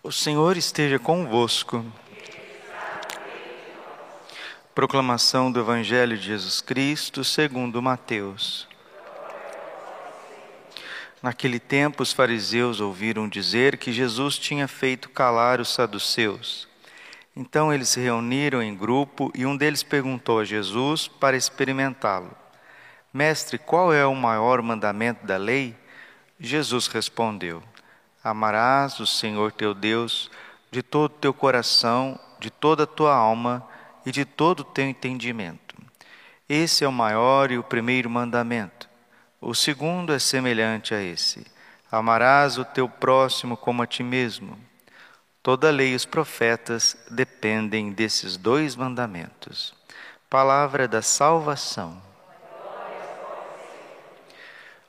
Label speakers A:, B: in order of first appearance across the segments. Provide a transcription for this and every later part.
A: O Senhor esteja convosco. Proclamação do Evangelho de Jesus Cristo segundo Mateus. Naquele tempo, os fariseus ouviram dizer que Jesus tinha feito calar os saduceus. Então eles se reuniram em grupo e um deles perguntou a Jesus para experimentá-lo: Mestre, qual é o maior mandamento da lei? Jesus respondeu: Amarás o Senhor teu Deus de todo o teu coração, de toda a tua alma e de todo o teu entendimento. Esse é o maior e o primeiro mandamento. O segundo é semelhante a esse: Amarás o teu próximo como a ti mesmo. Toda a lei e os profetas dependem desses dois mandamentos. Palavra da salvação.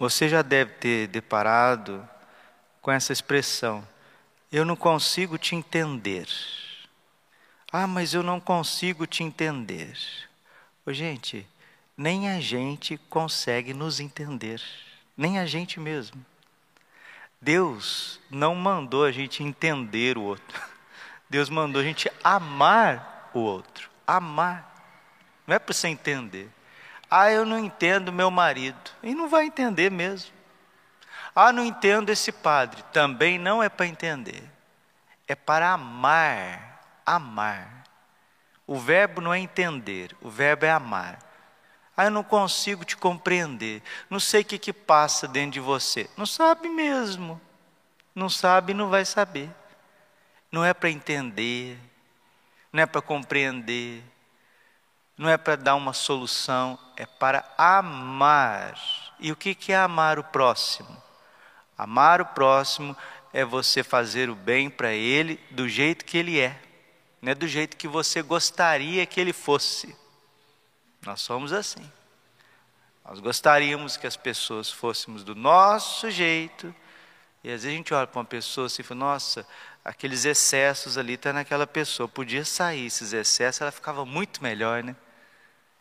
A: Você já deve ter deparado com essa expressão: eu não consigo te entender. Ah, mas eu não consigo te entender. Ô, gente, nem a gente consegue nos entender, nem a gente mesmo. Deus não mandou a gente entender o outro. Deus mandou a gente amar o outro. Amar. Não é para você entender. Ah, eu não entendo meu marido. E não vai entender mesmo. Ah, não entendo esse padre. Também não é para entender. É para amar. Amar. O verbo não é entender, o verbo é amar. Ah, eu não consigo te compreender. Não sei o que, que passa dentro de você. Não sabe mesmo. Não sabe e não vai saber. Não é para entender, não é para compreender, não é para dar uma solução, é para amar. E o que é amar o próximo? Amar o próximo é você fazer o bem para ele do jeito que ele é, não é do jeito que você gostaria que ele fosse. Nós somos assim. Nós gostaríamos que as pessoas fôssemos do nosso jeito, e às vezes a gente olha para uma pessoa assim e fala, nossa, aqueles excessos ali estão tá naquela pessoa, podia sair esses excessos, ela ficava muito melhor, né?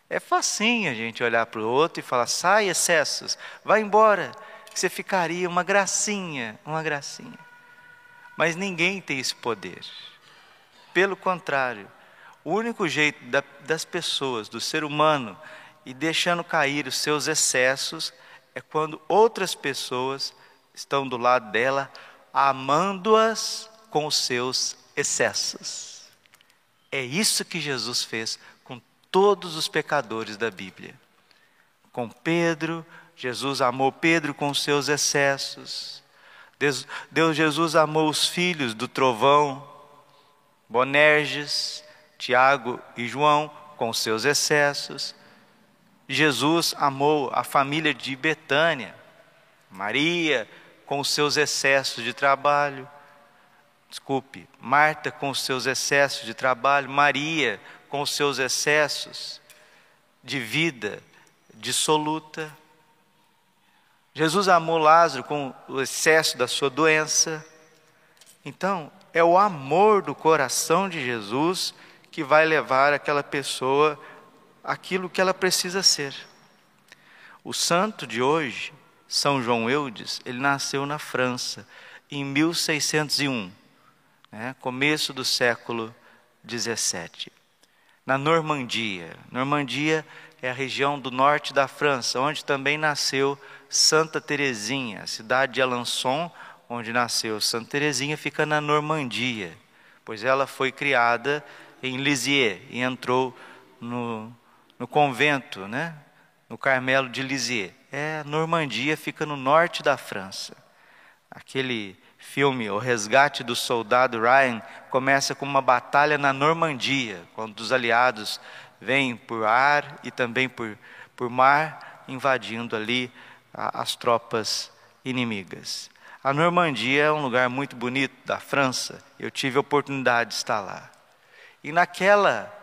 A: É facinho a gente olhar para o outro e falar: sai excessos, vai embora, que você ficaria uma gracinha, uma gracinha. Mas ninguém tem esse poder. Pelo contrário, o único jeito da, das pessoas, do ser humano, e deixando cair os seus excessos, é quando outras pessoas estão do lado dela, amando-as com os seus excessos. É isso que Jesus fez todos os pecadores da Bíblia. Com Pedro, Jesus amou Pedro com seus excessos. Deus, Jesus amou os filhos do trovão, Bonerges, Tiago e João com seus excessos. Jesus amou a família de Betânia, Maria com seus excessos de trabalho. Desculpe, Marta com seus excessos de trabalho, Maria com os seus excessos de vida dissoluta. Jesus amou Lázaro com o excesso da sua doença. Então, é o amor do coração de Jesus que vai levar aquela pessoa aquilo que ela precisa ser. O santo de hoje, São João Eudes, ele nasceu na França em 1601, né, começo do século 17 na Normandia. Normandia é a região do norte da França, onde também nasceu Santa Teresinha. A cidade de Alençon, onde nasceu Santa Teresinha, fica na Normandia, pois ela foi criada em Lisieux e entrou no, no convento, né? no Carmelo de Lisieux. É, Normandia fica no norte da França. Aquele filme O Resgate do Soldado Ryan começa com uma batalha na Normandia, quando os aliados vêm por ar e também por, por mar, invadindo ali a, as tropas inimigas. A Normandia é um lugar muito bonito da França. Eu tive a oportunidade de estar lá. E naquela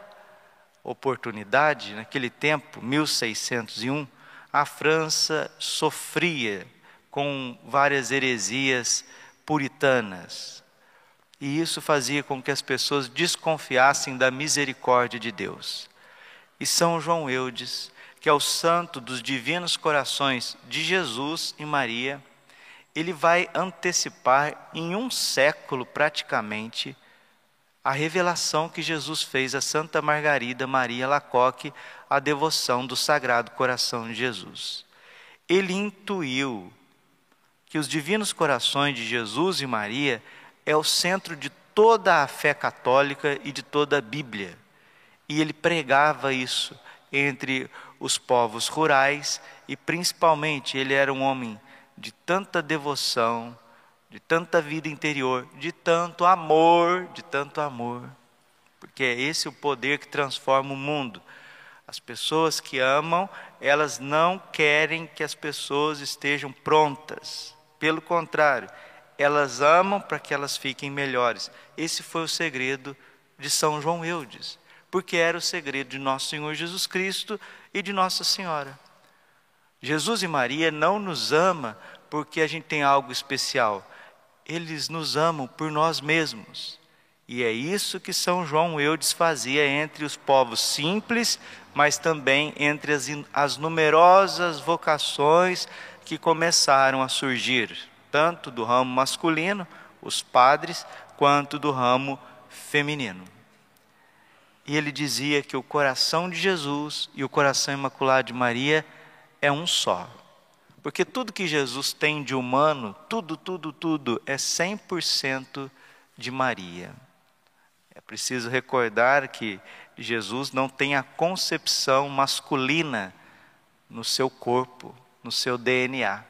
A: oportunidade, naquele tempo, 1601, a França sofria com várias heresias puritanas. E isso fazia com que as pessoas desconfiassem da misericórdia de Deus. E São João Eudes, que é o santo dos divinos corações de Jesus e Maria, ele vai antecipar em um século praticamente a revelação que Jesus fez a Santa Margarida Maria Lacoque, a devoção do Sagrado Coração de Jesus. Ele intuiu que os divinos corações de Jesus e Maria é o centro de toda a fé católica e de toda a Bíblia. E ele pregava isso entre os povos rurais e principalmente ele era um homem de tanta devoção, de tanta vida interior, de tanto amor, de tanto amor. Porque é esse o poder que transforma o mundo. As pessoas que amam, elas não querem que as pessoas estejam prontas. Pelo contrário, elas amam para que elas fiquem melhores. Esse foi o segredo de São João Eudes, porque era o segredo de nosso Senhor Jesus Cristo e de Nossa Senhora. Jesus e Maria não nos ama porque a gente tem algo especial eles nos amam por nós mesmos. E é isso que São João Eudes fazia entre os povos simples, mas também entre as, as numerosas vocações que começaram a surgir, tanto do ramo masculino, os padres, quanto do ramo feminino. E ele dizia que o coração de Jesus e o coração imaculado de Maria é um só. Porque tudo que Jesus tem de humano, tudo, tudo, tudo, é 100% de Maria. É preciso recordar que Jesus não tem a concepção masculina no seu corpo, no seu DNA.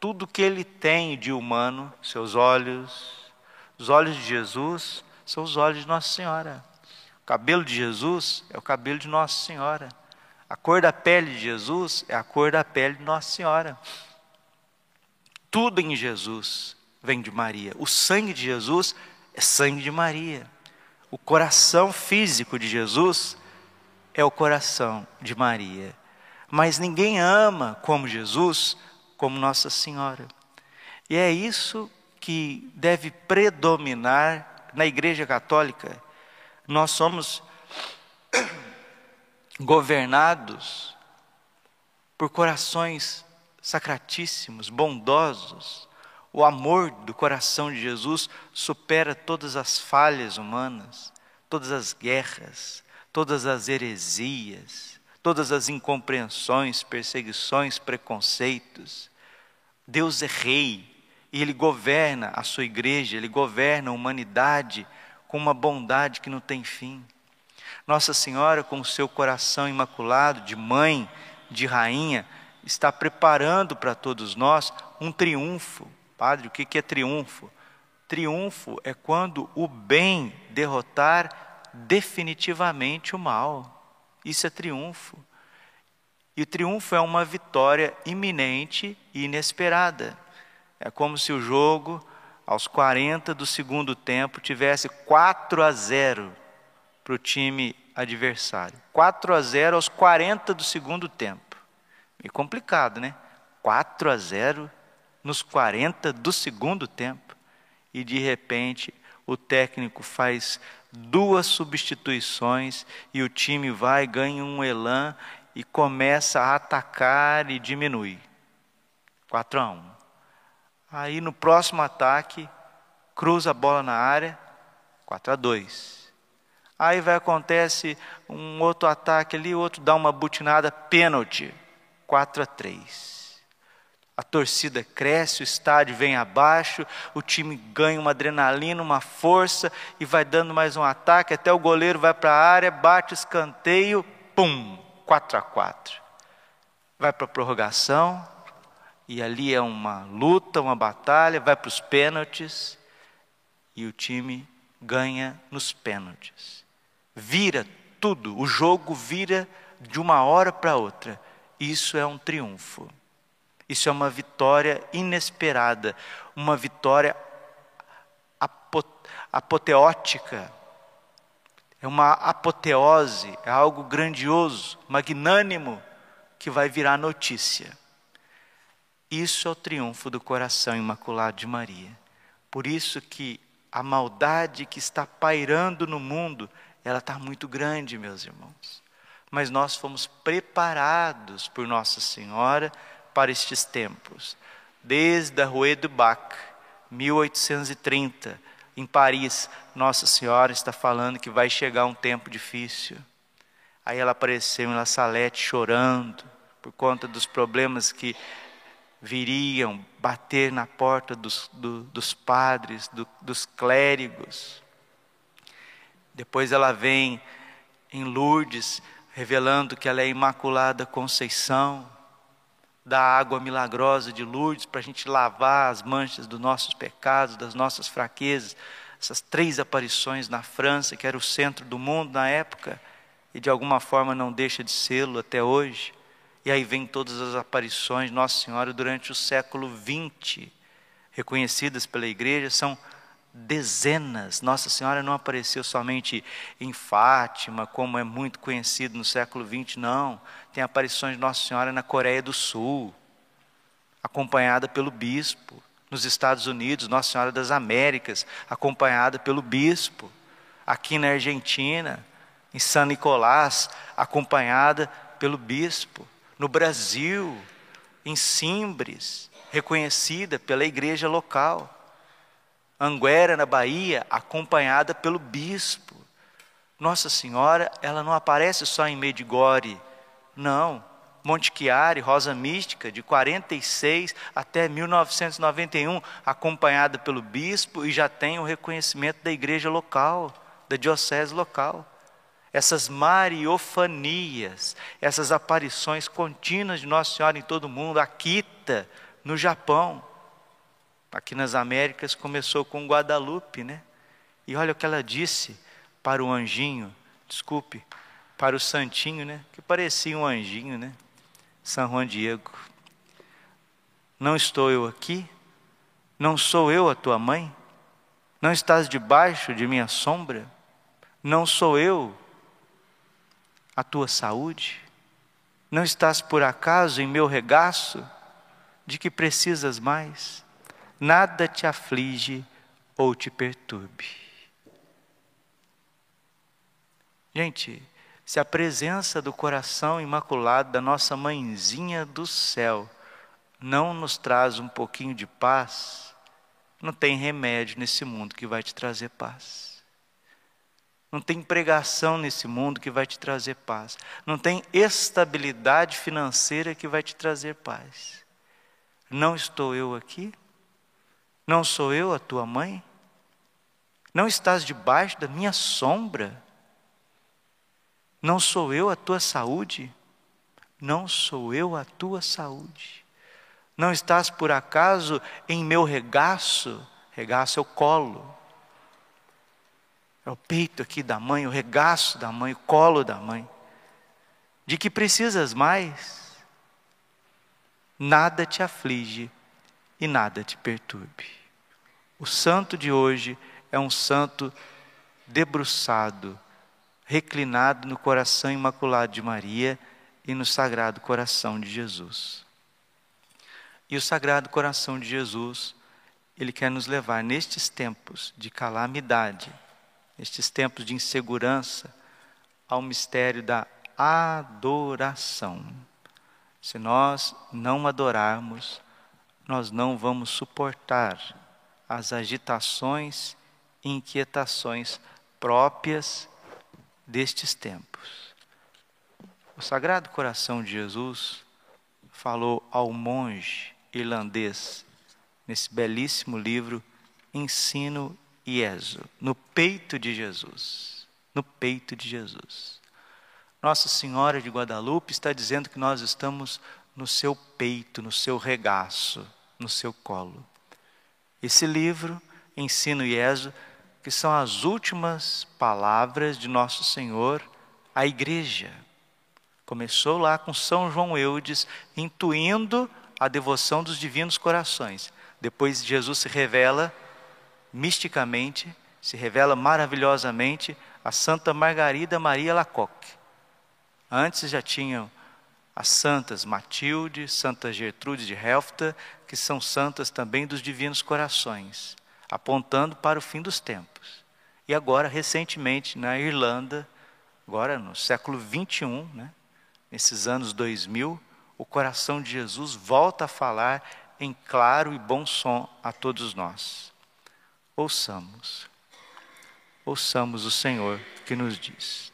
A: Tudo que ele tem de humano, seus olhos, os olhos de Jesus são os olhos de Nossa Senhora. O cabelo de Jesus é o cabelo de Nossa Senhora. A cor da pele de Jesus é a cor da pele de Nossa Senhora. Tudo em Jesus vem de Maria. O sangue de Jesus é sangue de Maria. O coração físico de Jesus é o coração de Maria. Mas ninguém ama como Jesus, como Nossa Senhora. E é isso que deve predominar na Igreja Católica. Nós somos governados por corações sacratíssimos, bondosos. O amor do coração de Jesus supera todas as falhas humanas, todas as guerras, todas as heresias, todas as incompreensões, perseguições, preconceitos. Deus é rei e ele governa a sua igreja, ele governa a humanidade com uma bondade que não tem fim. Nossa Senhora, com o seu coração imaculado, de mãe, de rainha, está preparando para todos nós um triunfo. Padre, o que é triunfo? Triunfo é quando o bem derrotar definitivamente o mal. Isso é triunfo. E o triunfo é uma vitória iminente e inesperada. É como se o jogo, aos 40 do segundo tempo, tivesse 4 a 0 para o time adversário. 4 a 0 aos 40 do segundo tempo. Meio complicado, né? 4 a 0 nos 40 do segundo tempo. E de repente o técnico faz duas substituições e o time vai, ganha um elan e começa a atacar e diminui. 4 a 1. Aí no próximo ataque, cruza a bola na área, 4 a 2. Aí vai acontece um outro ataque ali, outro dá uma butinada, pênalti. 4 a 3. A torcida cresce, o estádio vem abaixo, o time ganha uma adrenalina, uma força e vai dando mais um ataque, até o goleiro vai para a área, bate escanteio, pum, 4 a 4. Vai para a prorrogação, e ali é uma luta, uma batalha, vai para os pênaltis, e o time ganha nos pênaltis. Vira tudo, o jogo vira de uma hora para outra. Isso é um triunfo. Isso é uma vitória inesperada, uma vitória apoteótica. É uma apoteose, é algo grandioso, magnânimo, que vai virar notícia. Isso é o triunfo do coração imaculado de Maria. Por isso que a maldade que está pairando no mundo, ela está muito grande, meus irmãos. Mas nós fomos preparados por Nossa Senhora para estes tempos. Desde a Rue du Bac, 1830, em Paris, Nossa Senhora está falando que vai chegar um tempo difícil. Aí ela apareceu em La Salette chorando por conta dos problemas que viriam bater na porta dos, do, dos padres, do, dos clérigos. Depois ela vem em Lourdes, revelando que ela é Imaculada Conceição, da água milagrosa de Lourdes para a gente lavar as manchas dos nossos pecados, das nossas fraquezas. Essas três aparições na França, que era o centro do mundo na época, e de alguma forma não deixa de sê-lo até hoje. E aí vem todas as aparições de Nossa Senhora durante o século XX, reconhecidas pela igreja, são dezenas. Nossa Senhora não apareceu somente em Fátima, como é muito conhecido no século XX, não. Tem aparições de Nossa Senhora na Coreia do Sul, acompanhada pelo bispo. Nos Estados Unidos, Nossa Senhora das Américas, acompanhada pelo bispo. Aqui na Argentina, em São Nicolás, acompanhada pelo bispo no Brasil, em Simbres, reconhecida pela igreja local. Anguera, na Bahia, acompanhada pelo bispo. Nossa Senhora, ela não aparece só em Medigore, não. Monte Chiari, Rosa Mística, de 46 até 1991, acompanhada pelo bispo e já tem o reconhecimento da igreja local, da diocese local essas mariofanias, essas aparições contínuas de Nossa Senhora em todo o mundo, Akita, no Japão. Aqui nas Américas começou com Guadalupe, né? E olha o que ela disse para o anjinho, desculpe, para o santinho, né? Que parecia um anjinho, né? São Juan Diego. Não estou eu aqui? Não sou eu a tua mãe? Não estás debaixo de minha sombra? Não sou eu a tua saúde? Não estás por acaso em meu regaço? De que precisas mais? Nada te aflige ou te perturbe. Gente, se a presença do coração imaculado da nossa mãezinha do céu não nos traz um pouquinho de paz, não tem remédio nesse mundo que vai te trazer paz. Não tem pregação nesse mundo que vai te trazer paz. Não tem estabilidade financeira que vai te trazer paz. Não estou eu aqui? Não sou eu a tua mãe? Não estás debaixo da minha sombra? Não sou eu a tua saúde? Não sou eu a tua saúde. Não estás por acaso em meu regaço? Regaço é o colo é o peito aqui da mãe, o regaço da mãe, o colo da mãe. De que precisas mais? Nada te aflige e nada te perturbe. O santo de hoje é um santo debruçado, reclinado no coração imaculado de Maria e no sagrado coração de Jesus. E o sagrado coração de Jesus, ele quer nos levar nestes tempos de calamidade nestes tempos de insegurança, ao mistério da adoração. Se nós não adorarmos, nós não vamos suportar as agitações e inquietações próprias destes tempos. O Sagrado Coração de Jesus falou ao monge irlandês, nesse belíssimo livro Ensino Ieso, no peito de Jesus. No peito de Jesus. Nossa Senhora de Guadalupe está dizendo que nós estamos no seu peito, no seu regaço, no seu colo. Esse livro, Ensino Ieso, que são as últimas palavras de Nosso Senhor à igreja. Começou lá com São João Eudes, intuindo a devoção dos divinos corações. Depois Jesus se revela misticamente, se revela maravilhosamente a Santa Margarida Maria Lacoque. Antes já tinham as santas Matilde, Santa Gertrude de Helfta, que são santas também dos divinos corações, apontando para o fim dos tempos. E agora, recentemente, na Irlanda, agora no século 21, né, nesses anos 2000, o coração de Jesus volta a falar em claro e bom som a todos nós. Ouçamos, ouçamos o Senhor que nos diz.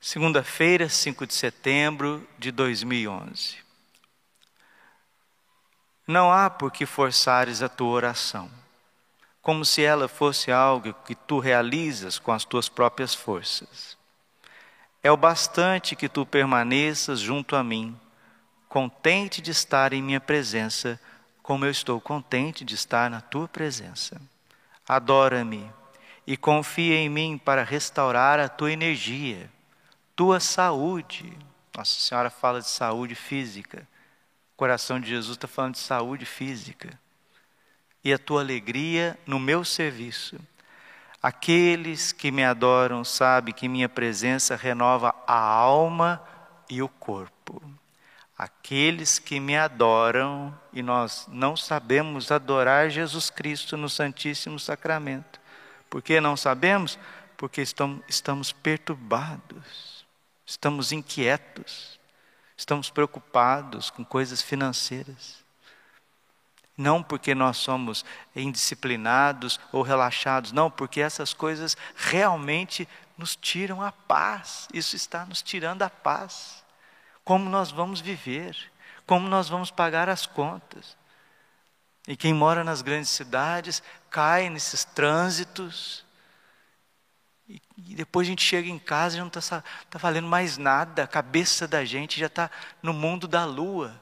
A: Segunda-feira, 5 de setembro de 2011. Não há por que forçares a tua oração, como se ela fosse algo que tu realizas com as tuas próprias forças. É o bastante que tu permaneças junto a mim, contente de estar em minha presença, como eu estou contente de estar na tua presença. Adora-me e confia em mim para restaurar a tua energia, tua saúde. Nossa Senhora fala de saúde física. O coração de Jesus está falando de saúde física. E a tua alegria no meu serviço Aqueles que me adoram sabem que minha presença renova a alma e o corpo. Aqueles que me adoram, e nós não sabemos adorar Jesus Cristo no Santíssimo Sacramento. Por que não sabemos? Porque estamos, estamos perturbados, estamos inquietos, estamos preocupados com coisas financeiras. Não porque nós somos indisciplinados ou relaxados, não, porque essas coisas realmente nos tiram a paz. Isso está nos tirando a paz. Como nós vamos viver? Como nós vamos pagar as contas? E quem mora nas grandes cidades cai nesses trânsitos. E, e depois a gente chega em casa e não está tá valendo mais nada. A cabeça da gente já está no mundo da lua.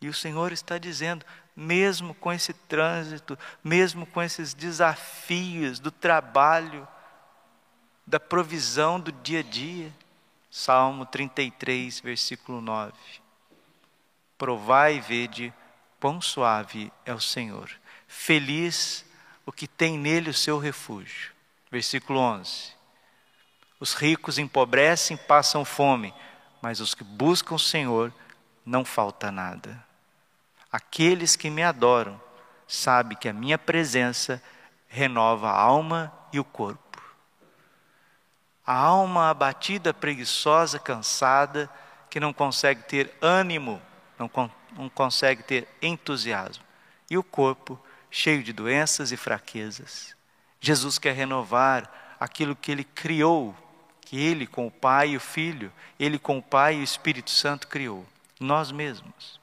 A: E o Senhor está dizendo: mesmo com esse trânsito, mesmo com esses desafios do trabalho, da provisão do dia a dia. Salmo 33, versículo 9. Provai e vede quão suave é o Senhor. Feliz o que tem nele o seu refúgio. Versículo 11. Os ricos empobrecem, passam fome, mas os que buscam o Senhor não falta nada. Aqueles que me adoram sabem que a minha presença renova a alma e o corpo. A alma abatida, preguiçosa, cansada, que não consegue ter ânimo, não, não consegue ter entusiasmo. E o corpo cheio de doenças e fraquezas. Jesus quer renovar aquilo que ele criou, que ele com o Pai e o Filho, ele com o Pai e o Espírito Santo criou, nós mesmos.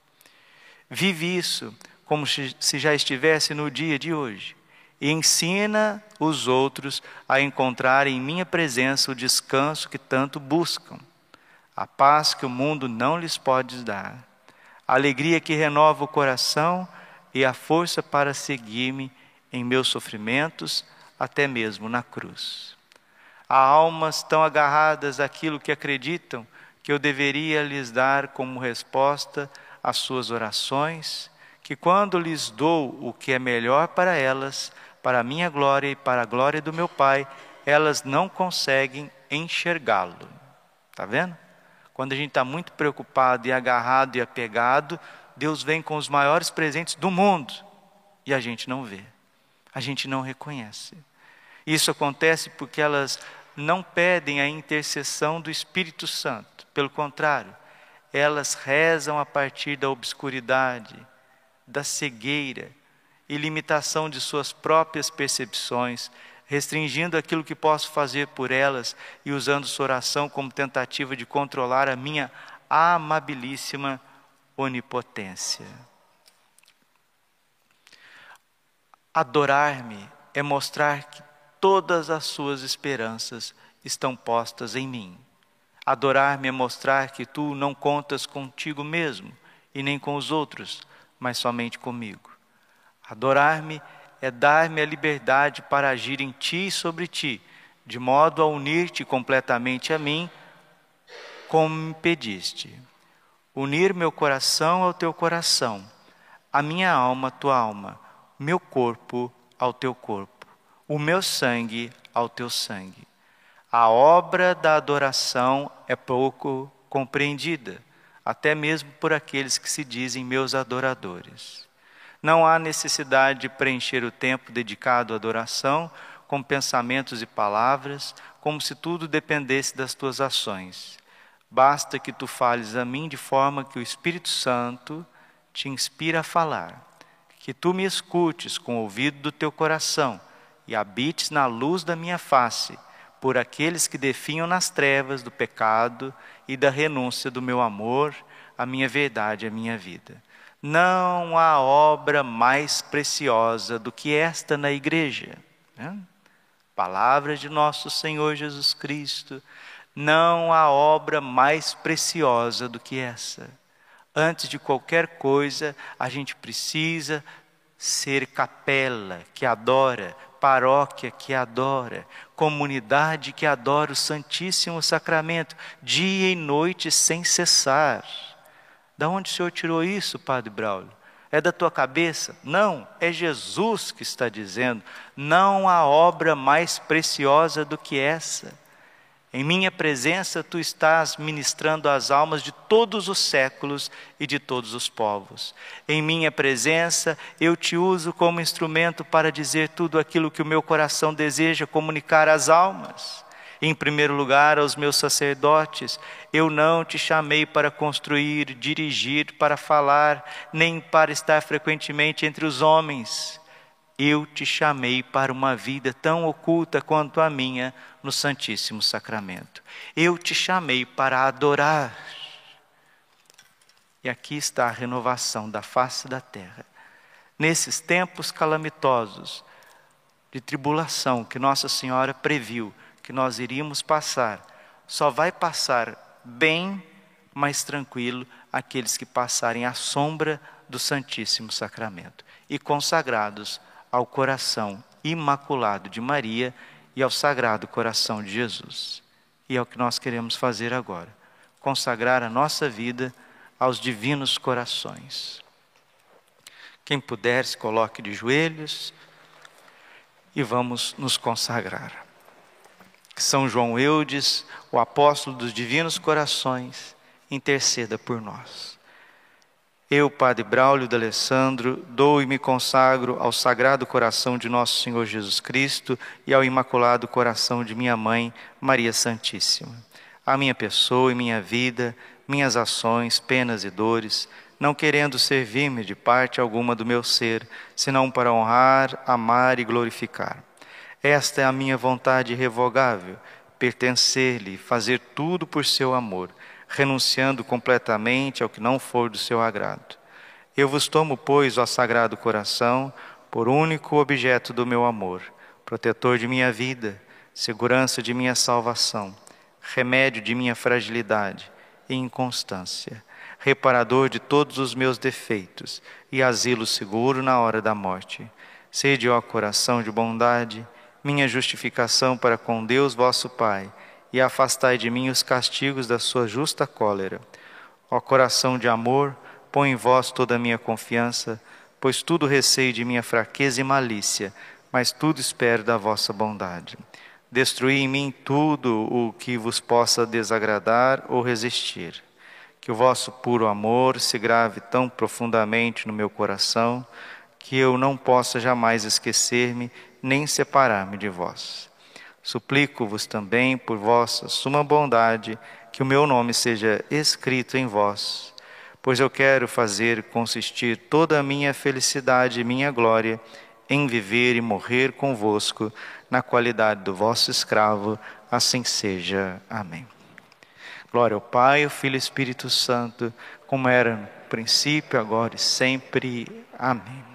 A: Vive isso como se já estivesse no dia de hoje. E ensina os outros a encontrar em minha presença o descanso que tanto buscam, a paz que o mundo não lhes pode dar, a alegria que renova o coração e a força para seguir-me em meus sofrimentos, até mesmo na cruz. Há almas tão agarradas àquilo que acreditam que eu deveria lhes dar como resposta as suas orações, que quando lhes dou o que é melhor para elas, para a minha glória e para a glória do meu Pai, elas não conseguem enxergá-lo. Está vendo? Quando a gente está muito preocupado e agarrado e apegado, Deus vem com os maiores presentes do mundo e a gente não vê, a gente não reconhece. Isso acontece porque elas não pedem a intercessão do Espírito Santo, pelo contrário, elas rezam a partir da obscuridade, da cegueira e limitação de suas próprias percepções, restringindo aquilo que posso fazer por elas e usando sua oração como tentativa de controlar a minha amabilíssima onipotência. Adorar-me é mostrar que todas as suas esperanças estão postas em mim. Adorar-me é mostrar que tu não contas contigo mesmo e nem com os outros, mas somente comigo. Adorar-me é dar-me a liberdade para agir em ti e sobre ti, de modo a unir-te completamente a mim, como me pediste. unir meu coração ao teu coração, a minha alma à tua alma, meu corpo ao teu corpo, o meu sangue ao teu sangue. A obra da adoração é pouco compreendida, até mesmo por aqueles que se dizem meus adoradores. Não há necessidade de preencher o tempo dedicado à adoração com pensamentos e palavras, como se tudo dependesse das tuas ações. Basta que tu fales a mim de forma que o Espírito Santo te inspira a falar, que tu me escutes com o ouvido do teu coração e habites na luz da minha face, por aqueles que definham nas trevas do pecado e da renúncia do meu amor, a minha verdade, a minha vida. Não há obra mais preciosa do que esta na igreja. Né? Palavra de nosso Senhor Jesus Cristo. Não há obra mais preciosa do que essa. Antes de qualquer coisa, a gente precisa ser capela que adora, paróquia que adora, comunidade que adora o Santíssimo Sacramento, dia e noite sem cessar. Da onde o Senhor tirou isso, Padre Braulio? É da tua cabeça? Não, é Jesus que está dizendo. Não há obra mais preciosa do que essa. Em minha presença, tu estás ministrando as almas de todos os séculos e de todos os povos. Em minha presença, eu te uso como instrumento para dizer tudo aquilo que o meu coração deseja comunicar às almas. Em primeiro lugar, aos meus sacerdotes, eu não te chamei para construir, dirigir, para falar, nem para estar frequentemente entre os homens. Eu te chamei para uma vida tão oculta quanto a minha no Santíssimo Sacramento. Eu te chamei para adorar. E aqui está a renovação da face da terra. Nesses tempos calamitosos, de tribulação que Nossa Senhora previu, que nós iríamos passar, só vai passar bem mais tranquilo aqueles que passarem à sombra do Santíssimo Sacramento e consagrados ao coração imaculado de Maria e ao sagrado coração de Jesus. E é o que nós queremos fazer agora: consagrar a nossa vida aos divinos corações. Quem puder, se coloque de joelhos e vamos nos consagrar São João Eudes, o apóstolo dos divinos corações, interceda por nós. Eu, Padre Braulio de Alessandro, dou e me consagro ao Sagrado Coração de Nosso Senhor Jesus Cristo e ao Imaculado Coração de minha Mãe, Maria Santíssima. A minha pessoa e minha vida, minhas ações, penas e dores, não querendo servir-me de parte alguma do meu ser, senão para honrar, amar e glorificar esta é a minha vontade irrevogável, pertencer-lhe, fazer tudo por seu amor, renunciando completamente ao que não for do seu agrado. Eu vos tomo, pois, ó Sagrado Coração, por único objeto do meu amor, protetor de minha vida, segurança de minha salvação, remédio de minha fragilidade e inconstância, reparador de todos os meus defeitos e asilo seguro na hora da morte. Sede, ó coração de bondade, minha justificação para com Deus vosso Pai, e afastai de mim os castigos da sua justa cólera. Ó coração de amor, põe em vós toda a minha confiança, pois tudo receio de minha fraqueza e malícia, mas tudo espero da vossa bondade. Destruí em mim tudo o que vos possa desagradar ou resistir. Que o vosso puro amor se grave tão profundamente no meu coração, que eu não possa jamais esquecer-me nem separar-me de vós. Suplico-vos também, por vossa suma bondade, que o meu nome seja escrito em vós, pois eu quero fazer consistir toda a minha felicidade e minha glória em viver e morrer convosco na qualidade do vosso escravo, assim seja. Amém. Glória ao Pai, ao Filho e ao Espírito Santo, como era no princípio, agora e sempre. Amém.